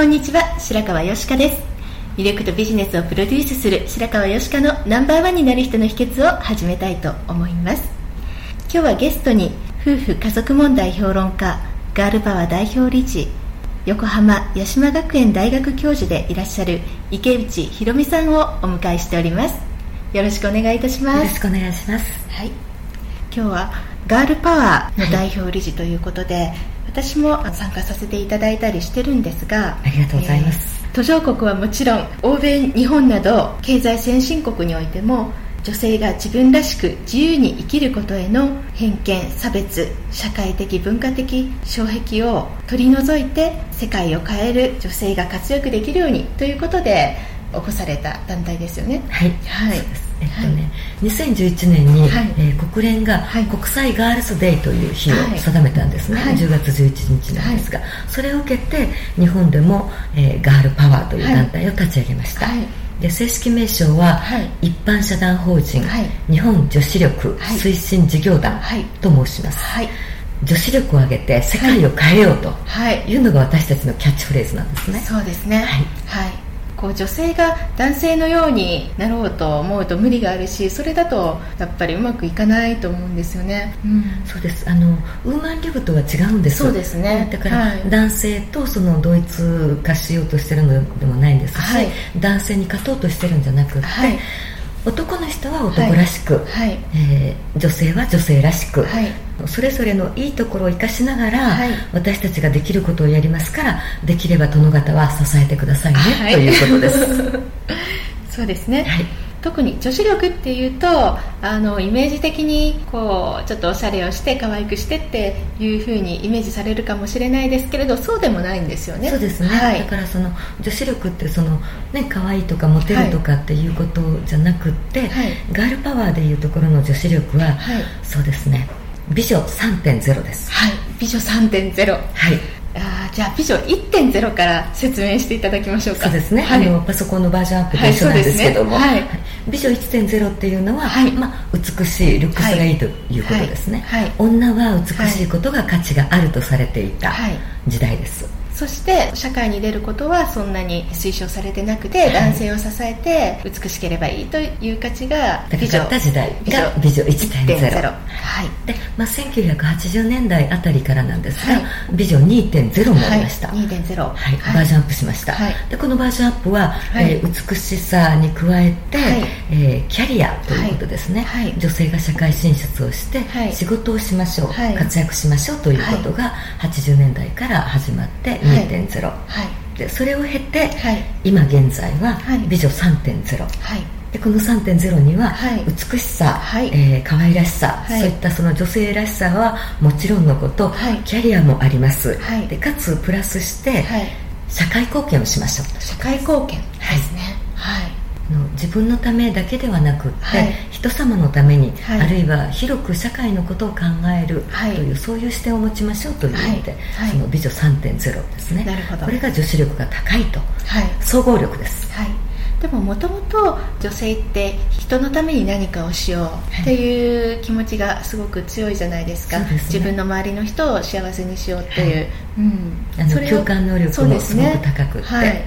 こんにちは。白川よしかです。魅力とビジネスをプロデュースする白川よしかのナンバーワンになる人の秘訣を始めたいと思います。今日はゲストに夫婦家族問題評論家、ガールパワー代表理事、横浜八島学園大学教授でいらっしゃる池内博美さんをお迎えしております。よろしくお願いいたします。よろしくお願いしますはい、今日はガールパワーの代表理事ということで、私も参加させていただいたりしてるんですがありがとうございます、えー途上国はもちろん欧米日本など経済先進国においても女性が自分らしく自由に生きることへの偏見差別社会的文化的障壁を取り除いて世界を変える女性が活躍できるようにということで起こされた団体ですよね。はい、はい。えっとね、2011年に、はい。えー国連がはい。国際ガールズデーという日をはい。定めたんですね、はい。10月11日なんですが、それを受けて日本でも、えーガールパワーという団体を立ち上げました、はい。で正式名称は、はい。一般社団法人、はい。日本女子力はい。推進事業団はい。と申します、はい。女子力を上げて世界を変えようとはい。いうのが私たちのキャッチフレーズなんですね、そうですね。はい。はいこう女性が男性のようになろうと思うと無理があるしそれだとやっぱりうまくいかないと思うんですよね、うん。そうです。あのウーマンリブとは違うんですそうですねだから、はい。男性とその同一化しようとしてるのでもないんですし、はい。男性に勝とうとしてるんじゃなくって、はい。男の人は男らしく、はい。えー女性は女性らしく、はいそれぞれのいいところを生かしながら、はい。私たちができることをやりますからできれば殿方は支えてくださいね、はい。ということです、そうですね、はい。特に女子力っていうとあのイメージ的にこうちょっとおしゃれをして可愛くしてっていうふうにイメージされるかもしれないですけれどそうでもないんですよね。そうですね、はい。だからその女子力ってそのね可愛いとかモテるとかっていうことじゃなくって、はい。ガールパワーでいうところの女子力は、はい。そうですね美女3.0です。はい美女3.0はい。あーじゃあ美女1.0から説明していただきましょうか。そうですね、はい、あのパソコンのバージョンアップと一緒なんですけども、はいね。はい。美女1.0っていうのは、はい。まあ、美しいルックスがいいということですね、女は美しいことが価値があるとされていたはい。時代です、そして社会に出ることはそんなに推奨されてなくて、い。男性を支えて美しければいいという価値が高かった時代が美女。1.0はい。で、まあ、1980年代あたりからなんですが、はい。美女2.0になりました、はい、2.0はい。バージョンアップしました、はい。でこのバージョンアップは、はい。えー美しさに加えて、はい。えーキャリアということですね、はい。はい。女性が社会進出をして、はい。仕事をしましょう、はい。活躍しましょうということが80年代から始まって2.0、はい。でそれを経て、はい。今現在ははい。美女3.0、はい。でこの3.0にははい。美しさ、はい。えー可愛らしさ、はい。そういったその女性らしさはもちろんのこと、はい。キャリアもあります、はい。でかつプラスして、はい。社会貢献をしましょう社会貢献ですね。はい。あの自分のためだけではなくって、はい人様のために、はい。あるいは広く社会のことを考えるはいとい。う、そういう視点を持ちましょうという意味で、その美女3.0ですね。なるほど。これが女子力が高いと。はい。総合力です。はいでももともと女性って人のために何かをしようっていう気持ちがすごく強いじゃないですか。そうですね。自分の周りの人を幸せにしようっていう、はい。うん。あのそれを共感能力もすすねく高くって、はいはい、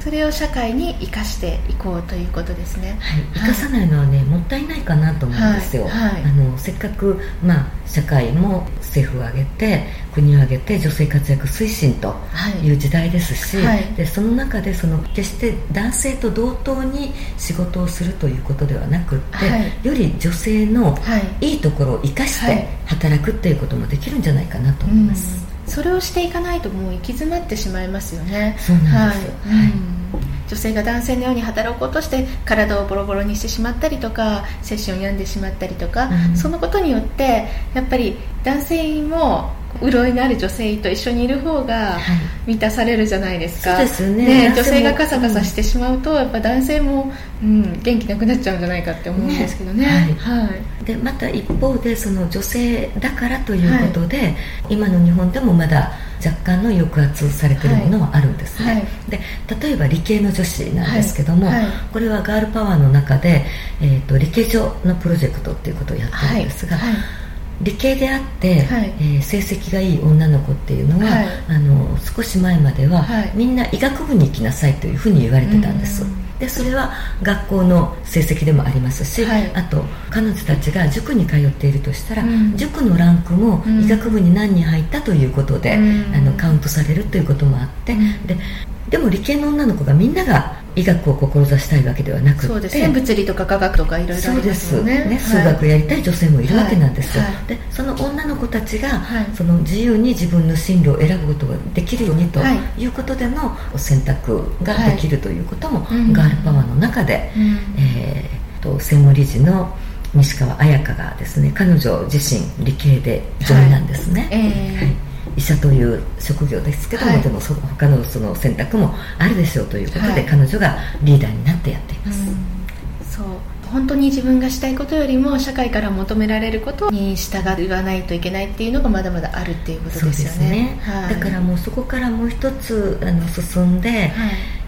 それを社会に生かしていこうということですね。はい、生かさないのはね、もったいないかなと思うんですよ、はいはい。あのせっかく、まあ、社会も政府を挙げて国を挙げて女性活躍推進とはい。いう時代ですし、はい。でその中でその決して男性と同等に仕事をするということではなくって、はい。より女性のはい。いいところを生かしはい。て働くっていうこともできるんじゃないかなと思います、うんそれをしていかないともう行き詰まってしまいますよね。はい。うん。女性が男性のように働こうとして体をボロボロにしてしまったりとか精神を病んでしまったりとか、うん。そのことによってやっぱり男性も潤いのある女性と一緒にいる方がはい。満たされるじじゃないですか、そうですよね。男性も女性がカサカサしてしまうと、やっぱ男性も、うん、元気なくなっちゃうんじゃないかって思うんですけどね。ねはい。でまた一方でその女性だからということで、今の日本でもまだ若干の抑圧されているものはあるんですね、はい。で例えば理系の女子なんですけども、はい。はいこれはガールパワーの中で、えー、と理系所のプロジェクトっていうことをやってるんですが、はい。はい理系であって、はい。えー成績がいい女の子っていうのは、はい。あの少し前までは、はい。みんな医学部に行きなさいというふうに言われてたんです、うんでそれは学校の成績でもありますし、はい。あと彼女たちが塾に通っているとしたら、うん。塾のランクもうん。医学部に何人入ったということで、うん。あのカウントされるということもあって、うん。ででも理系の女の子がみんなが医学を志したいわけではなくて。そうですね。物理とか科学とかいろいろありまそうです。すよねね、数学やりたい女性もいるわけなんですよ、はい。はい。でその女の子たちが、はい。その自由に自分の進路を選ぶことができるようにとはい。いうことでの選択ができるということも、うん。ガールパワーの中で、うん。えーと専務理事の西川彩香がですね彼女自身理系で女医なんですね、はい。えー。はい医者という職業ですけども、はい。でもその他のその選択もあるでしょうということで、はい。彼女がリーダーになってやっています、そう。本当に自分がしたいことよりも社会から求められることに従わないといけないっていうのがまだまだあるっていうことでですすね。よね、はい。だからもうそこからもう一つあの進んで、は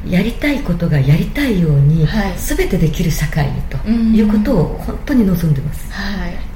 い。やりたいことがやりたいように、はい。全てできる社会にとうん。いうことを本当に望んでます、はいはい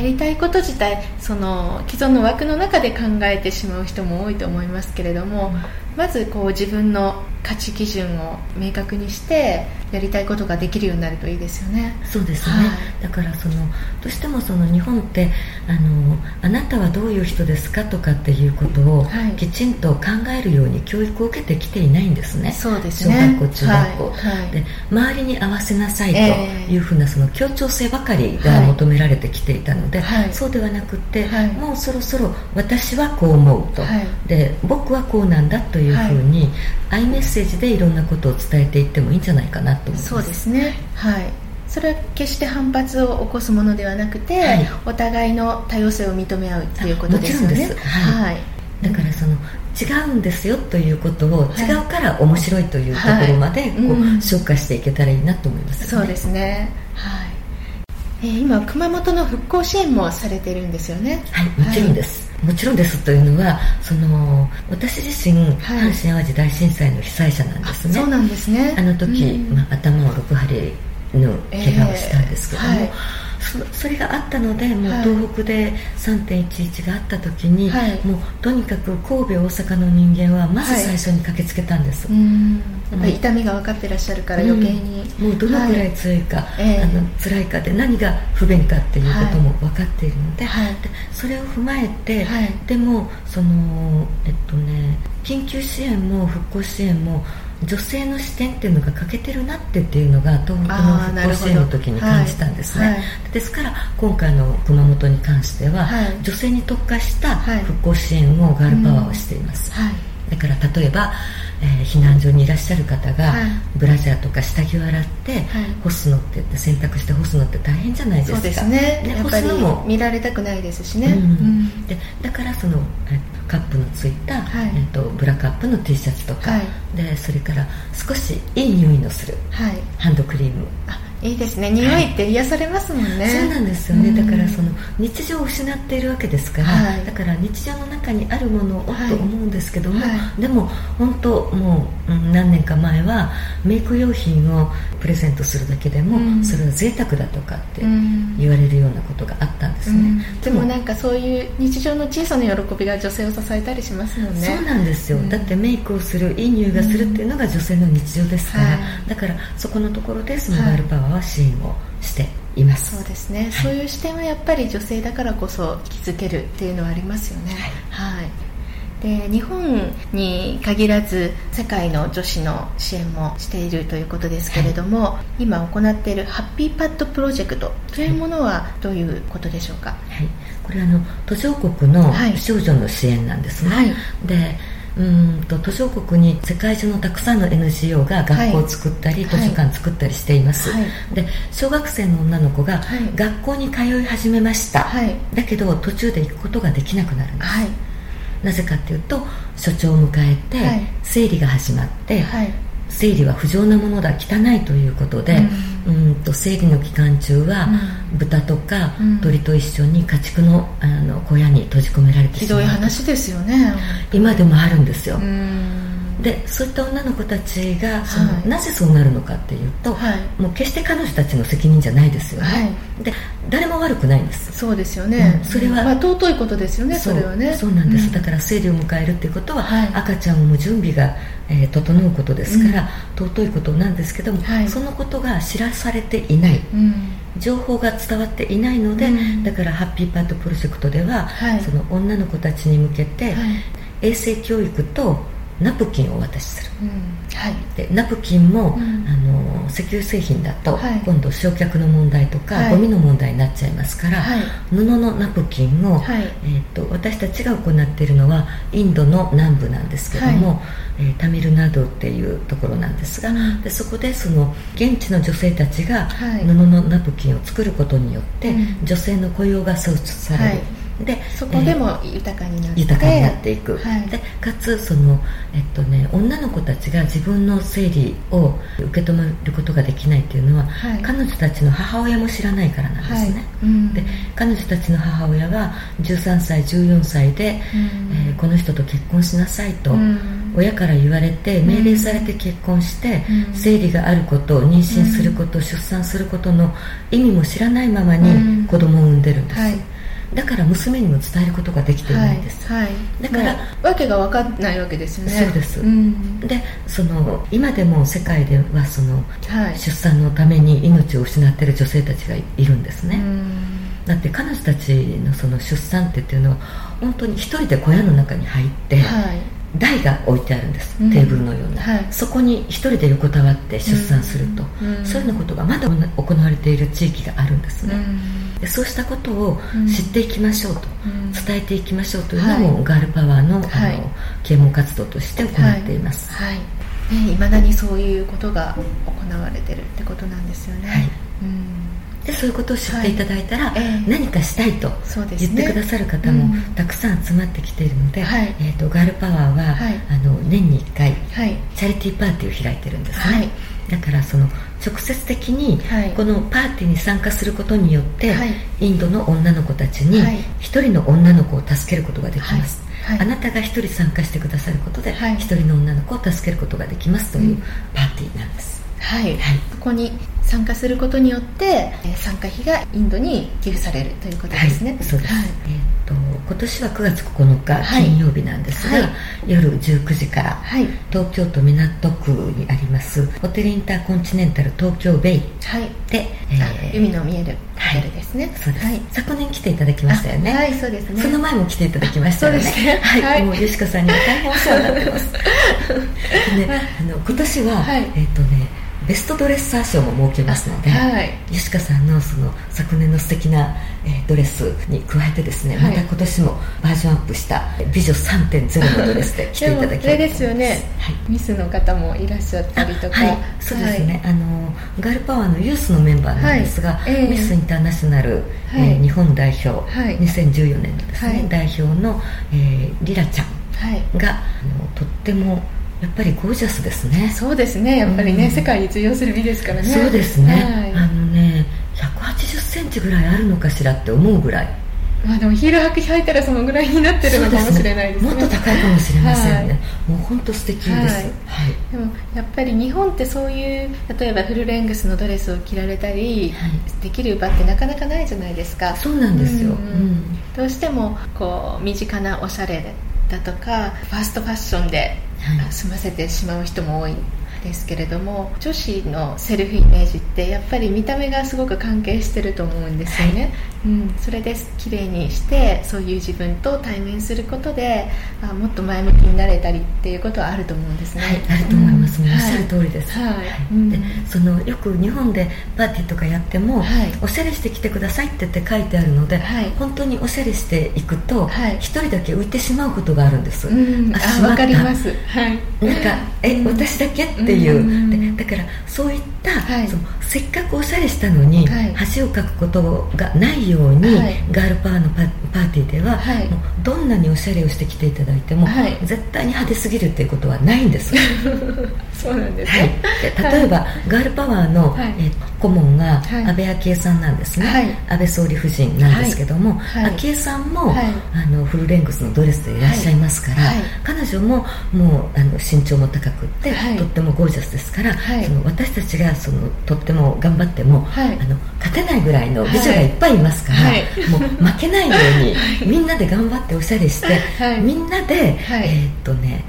やりたいこと自体その既存の枠の中で考えてしまう人も多いと思いますけれども、まずこう自分の価値基準を明確にしてやりたいことができるようになるといいですよね。そうですね、はい。だからそのどうしてもその日本ってあのあなたはどういう人ですかとかっていうことをはい。きちんと考えるように教育を受けてきていないんですね。そうですね。小学校中学校、はい。はい。で周りに合わせなさいとええ。いうふうなその協調性ばかりが求められてきていたので、はい。そうではなくって、はい。もうそろそろ私はこう思うと、はい。で僕はこうなんだというふうに、アイメッセージでいろんなことを伝えていってもいいんじゃないかなと思います。そうですね。はい。それは決して反発を起こすものではなくて、はい。お互いの多様性を認め合うっていうことですよね。はい。はい。だからその違うんですよということを、はい。違うから面白いというところまでこう、うん。消化していけたらいいなと思います、そうですね。はい。えー今熊本の復興支援もされてるんですよね。はいもちろんです、もちろんですというのはその私自身、はい。阪神・淡路大震災の被災者なんですね。そうなんですね。あの時、うん。まあ、頭を6針の怪我をしたんですけども、えーはいそそれがあったのでもうはい東北で3.11があった時に、はい。もうとにかく神戸大阪の人間はまず最初に駆けつけたんです、うん。やっぱり痛みが分かってらっしゃるから余計に、うんもうどのくらい強いか、ええ。あの辛いかで何が不便かっていうことも分かっているので,、はい。でそれを踏まえて、はい。でもそのえっとね緊急支援も復興支援も女性の視点っていうのが欠けてるなってっていうのが東北の復興支援の時に感じたんですね、はい。はいですから今回の熊本に関しては、はい。女性に特化したはい。復興支援をガールパワーをしています、はいだから例えば、えー避難所にいらっしゃる方が、はい。ブラジャーとか下着を洗って、はい。干すのって洗濯して干すのって大変じゃないですか。そうですね。やっぱり干すのも見られたくないですしね、でだからそのえカップのついた、はい。えっとブラカップの T シャツとか、はい。でそれから少しいい匂いのするはい。ハンドクリーム。あいいですね。匂いって癒されますもんね、はい、そうなんですよね、うん、だからその日常を失っているわけですから、はい、だから日常の中にあるものをと思うんですけども、はい、でも本当もう何年か前はメイク用品をプレゼントするだけでも、うん、それは贅沢だとかって言われるようなことがあったんですね、うん、でもなんかそういう日常の小さな喜びが女性を支えたりしますもんね。そうなんですよ、だってメイクをするいい匂いがするっていうのが女性の日常ですから、だからそこのところでスモバイルパワーは支援をしています、そうですね、はい、そういう視点はやっぱり女性だからこそ気づけるっていうのはありますよね。はい、はい。で日本に限らず世界の女子の支援もしているということですけれども、はい、今行っているハッピーパッドプロジェクトというものはどういうことでしょうか、はい、これはあの途上国の少女の支援なんですね、はい、でうんと途上国に世界中のたくさんの NGO が学校を作ったり、はい、図書館作ったりしています、はい、で小学生の女の子が学校に通い始めました、はい、だけど途中で行くことができなくなるんです、なぜかっていうと所長を迎えて、生理が始まって、生理は不浄なものだ汚いということで、うん、と生理の期間中は、豚とか鳥と一緒に家畜のあの小屋に閉じ込められてしまう。ひどい話ですよね。今でもあるんですよ、でそういった女の子たちがその、はい、なぜそうなるのかっていうと、はい、もう決して彼女たちの責任じゃないですよね、はい、で誰も悪くないんです。そうですよね、うん、それは、まあ、尊いことですよねそれはね。そうなんです、うん、だから生理を迎えるっていうことは、赤ちゃんを産む準備が、えー、整うことですから、うん、尊いことなんですけども、そのことが知らされていない、情報が伝わっていないので、だからハッピーパートプロジェクトでは、その女の子たちに向けて、衛生教育とナプキンをお渡しする、うん。はい、でナプキンも、うん、あの石油製品だと、はい、今度焼却の問題とか、はい、ゴミの問題になっちゃいますから、はい、布のナプキンを、はい、えーと、私たちが行っているのはインドの南部なんですけども、はい、えー、タミルナドっていうところなんですが、うん、でそこでその現地の女性たちが布のナプキンを作ることによって、女性の雇用が創出される。でそこでも豊かになって、豊かになっていく、はい、でかつその、えっとね、女の子たちが自分の生理を受け止めることができないっていうのは、はい、彼女たちの母親も知らないからなんですね、はい。うん、で彼女たちの母親が13歳14歳で、うん、えー、この人と結婚しなさいと、うん、親から言われて命令されて結婚して、生理があること妊娠すること、出産することの意味も知らないままに子供を産んでるんです、だから娘にも伝えることができていないんです、はい、はい、だからわけが分かんないわけですよね。そうです、うん、でその今でも世界ではその、はい、出産のために命を失っている女性たちがいるんですね、だって彼女たちのその出産っていうのは本当に一人で小屋の中に入って、はい台が置いてあるんです、うん、テーブルのような、はい、そこに一人で横たわって出産すると、うん、そういうようなことがまだ行われている地域があるんですね、うん、でそうしたことを知っていきましょうと、伝えていきましょうというのも、はい、ガールパワーの,、はい、あの啓蒙活動として行っています、はい。ね、未だにそういうことが行われてるってことなんですよね、はい。うんでそういうことを知っていただいたら、何かしたいと言ってくださる方もたくさん集まってきているので、はい、えーと、ガールパワーは、はい、あの年に1回、チャリティーパーティーを開いてるんですね、だからその直接的にこのパーティーに参加することによって、インドの女の子たちに一人の女の子を助けることができます、あなたが一人参加してくださることで一、人の女の子を助けることができますというパーティーなんです、はい、はい、ここに参加することによって参加費がインドに寄付されるということですね、はい、そうです、はい、えーと、今年は9月9日金曜日なんですが、はい、夜19時から、はい、東京都港区にありますホテルインターコンチネンタル東京ベイで、えー、海の見えるホテルですね、そうです、昨年来ていただきましたよね。はいそうですね。その前も来ていただきましたよね。ね。はい、もう吉川さんには大変お世話になってます。で、あの今年は、えっ、ー、とねベストドレッサー賞も設けますので、はい、吉川さんのその昨年の素敵な、えー、ドレスに加えてですね、はい、また今年もバージョンアップした美女3.0の ドレスで着ていただきたいですよね、はい、ミスの方もいらっしゃったりとか。はい。そうですね、あのガールパワーのユースのメンバーなんですが、えー、ミスインターナショナル、えー、日本代表、はい、2014年のですね、代表の、えー、リラちゃんが、あのとってもやっぱりゴージャスですね。そうですね。やっぱりね、うん、世界に通用する美ですからね。そうですね、はい、あのね1 8 0ンチぐらいあるのかしらって思うぐらい。まあでもヒール履き履いたらそのぐらいになってるのかもしれないですね、ね、もっと高いかもしれませんね、はい、もう本当素敵です、はい、はい、でもやっぱり日本ってそういう例えばフルレングスのドレスを着られたり、できる場ってなかなかないじゃないですか。そうなんですよ、うん、うん、どうしてもこう身近なおしゃれだとかファーストファッションで済ませてしまう人も多いですけれども女子のセルフイメージってやっぱり見た目がすごく関係してると思うんですよね、はい、うん、それで綺麗にしてそういう自分と対面することであもっと前向きになれたりっていうことはあると思うんですね、はい、あると思います、うん、おっしゃる通りです、はい、でそのよく日本でパーティーとかやっても、おしゃれしてきてくださいって言って書いてあるので、本当におしゃれしていくと一、人だけ浮いてしまうことがあるんです、うん、あ分かります、はい、なんかえ、私だけっていう、だからそういった、そのせっかくおしゃれしたのに、恥をかくことがないように、はい、ガールパワーのパパーティーでは、はい、もうどんなにおしゃれをしてきていただいても、はい、絶対に派手すぎるっていうことはないんです。そうなんですね、で例えば、ガールパワーの、えー、顧問が安倍昭恵さんなんですね、安倍総理夫人なんですけども、昭恵さんも、あのフルレングスのドレスでいらっしゃいますから、彼女ももうあの身長も高くって、とってもゴージャスですから、その私たちがそのとっても頑張っても、あの勝てないぐらいの美女がいっぱいいますから、はい、もう負けないように みんなで頑張っておしゃれして、はい、みんなで、はい、えー、っとね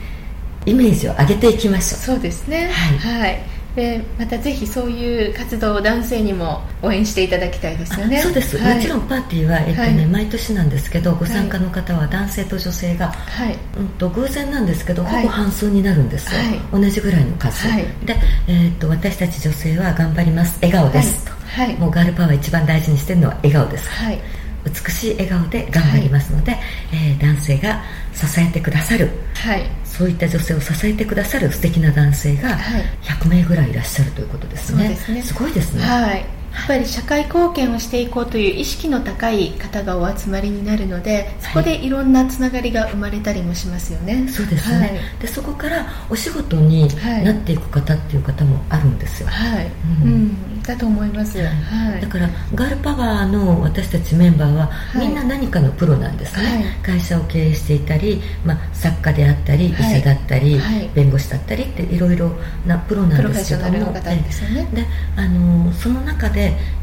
イメージを上げていきましょう。そうですね。はい、でまたぜひそういう活動を男性にも応援していただきたいですよね。そうです、はい、もちろんパーティーは、えっとね、はい、毎年なんですけどご参加の方は男性と女性が、はい、うんと偶然なんですけど、ほぼ半数になるんですよ、同じぐらいの数、で、えー、っと私たち女性は頑張ります。笑顔です、と、もうガールパワー一番大事にしてるのは笑顔です、はい。美しい笑顔で頑張りますので、はい、えー、男性が支えてくださる、はい、そういった女性を支えてくださる素敵な男性が100名ぐらいいらっしゃるということですね。すね。すごいですね。はい。やっぱり社会貢献をしていこうという意識の高い方がお集まりになるのでそこでいろんなつながりが生まれたりもしますよね、そうですね、はい、でそこからお仕事になっていく方っていう方もあるんですよ。はい、うん、うん、だと思います、はい、だからガールパワーの私たちメンバーは、みんな何かのプロなんですね、会社を経営していたり、まあ、作家であったり医者だったり、弁護士だったりっていろいろなプロなんですけどもであのその中で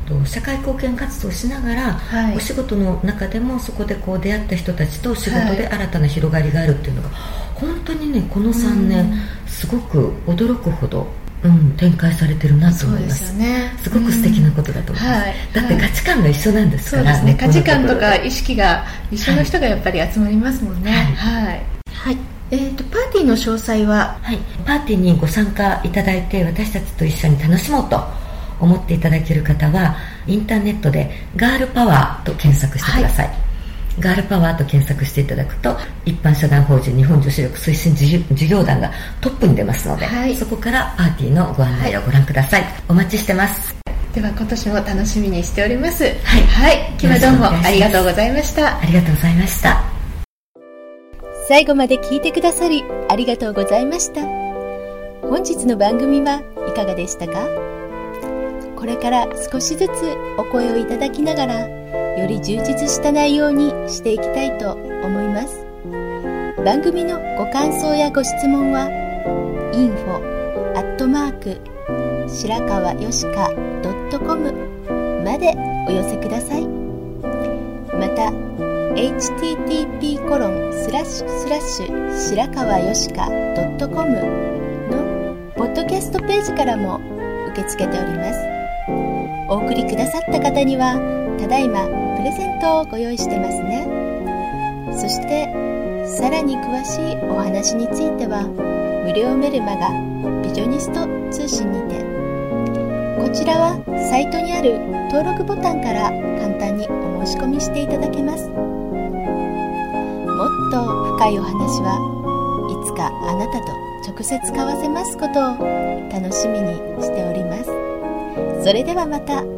で社会貢献活動をしながら、はい、お仕事の中でもそこでこう出会った人たちと仕事で新たな広がりがあるっていうのが、はい、本当にねこの3年すごく驚くほどうん、展開されてるなと思います。すね、すごく素敵なことだと思います。はい、だって価値観が一緒なんですから、ね。価値観とか意識が一緒の人がやっぱり集まりますもんね。はい。はい。はい、えーと、とパーティーの詳細は、はい、パーティーにご参加いただいて私たちと一緒に楽しもうと思っていただける方はインターネットでガールパワーと検索してください、はい、ガールパワーと検索していただくと一般社団法人日本女子力推進事業団がトップに出ますので、はい、そこからパーティーのご案内をご覧ください、はい、お待ちしてます。では今年も楽しみにしております。はい、はい、今日はどうもありがとうございました。ありがとうございました。最後まで聞いてくださりありがとうございました。本日の番組はいかがでしたか？これから少しずつお声をいただきながらより充実した内容にしていきたいと思います。番組のご感想やご質問は info アットマーク白川よしか .com までお寄せください。また http コロンスラッシュスラッシュ白川よしか .com のポッドキャストページからも受け付けております。お送りくださった方にはただいまプレゼントをご用意してますね。そしてさらに詳しいお話については無料メルマガビジョニスト通信にてこちらはサイトにある登録ボタンから簡単にお申し込みしていただけます。もっと深いお話はいつかあなたと直接交わせますことを楽しみにしております。それではまた。